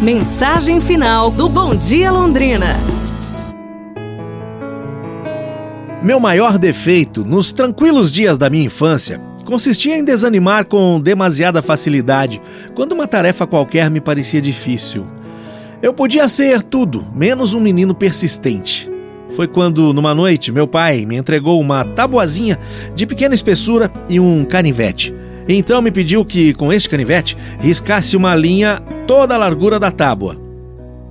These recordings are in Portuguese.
Mensagem final do Bom Dia Londrina. Meu maior defeito nos tranquilos dias da minha infância consistia em desanimar com demasiada facilidade quando uma tarefa qualquer me parecia difícil. Eu podia ser tudo, menos um menino persistente. Foi quando, numa noite, meu pai me entregou uma tabuazinha de pequena espessura e um canivete. Então me pediu que, com este canivete, riscasse uma linha toda a largura da tábua.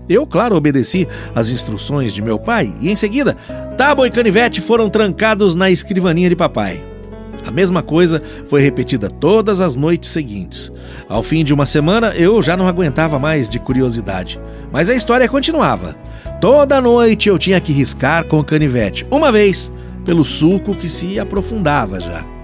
Eu, claro, obedeci às instruções de meu pai e, em seguida, tábua e canivete foram trancados na escrivaninha de papai. A mesma coisa foi repetida todas as noites seguintes. Ao fim de uma semana, eu já não aguentava mais de curiosidade. Mas a história continuava. Toda noite eu tinha que riscar com o canivete, uma vez, pelo sulco que se aprofundava já.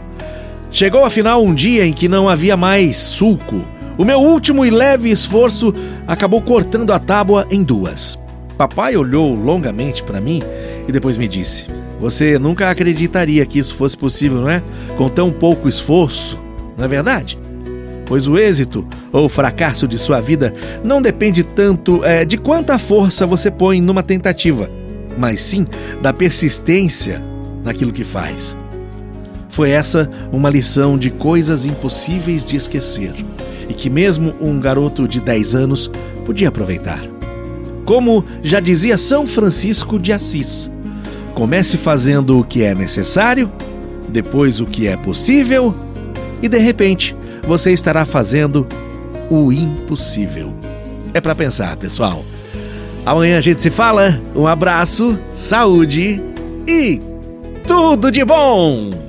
Chegou afinal um dia em que não havia mais sulco o meu último e leve esforço acabou cortando a tábua em duas. Papai olhou longamente para mim e depois me disse: Você nunca acreditaria que isso fosse possível, não é? Com tão pouco esforço, não é verdade? Pois o êxito ou fracasso de sua vida não depende tanto é, de quanta força você põe numa tentativa, mas sim da persistência naquilo que faz. Foi essa uma lição de coisas impossíveis de esquecer e que mesmo um garoto de 10 anos podia aproveitar. Como já dizia São Francisco de Assis, comece fazendo o que é necessário, depois o que é possível e de repente você estará fazendo o impossível. É para pensar, pessoal. Amanhã a gente se fala. Um abraço, saúde e tudo de bom!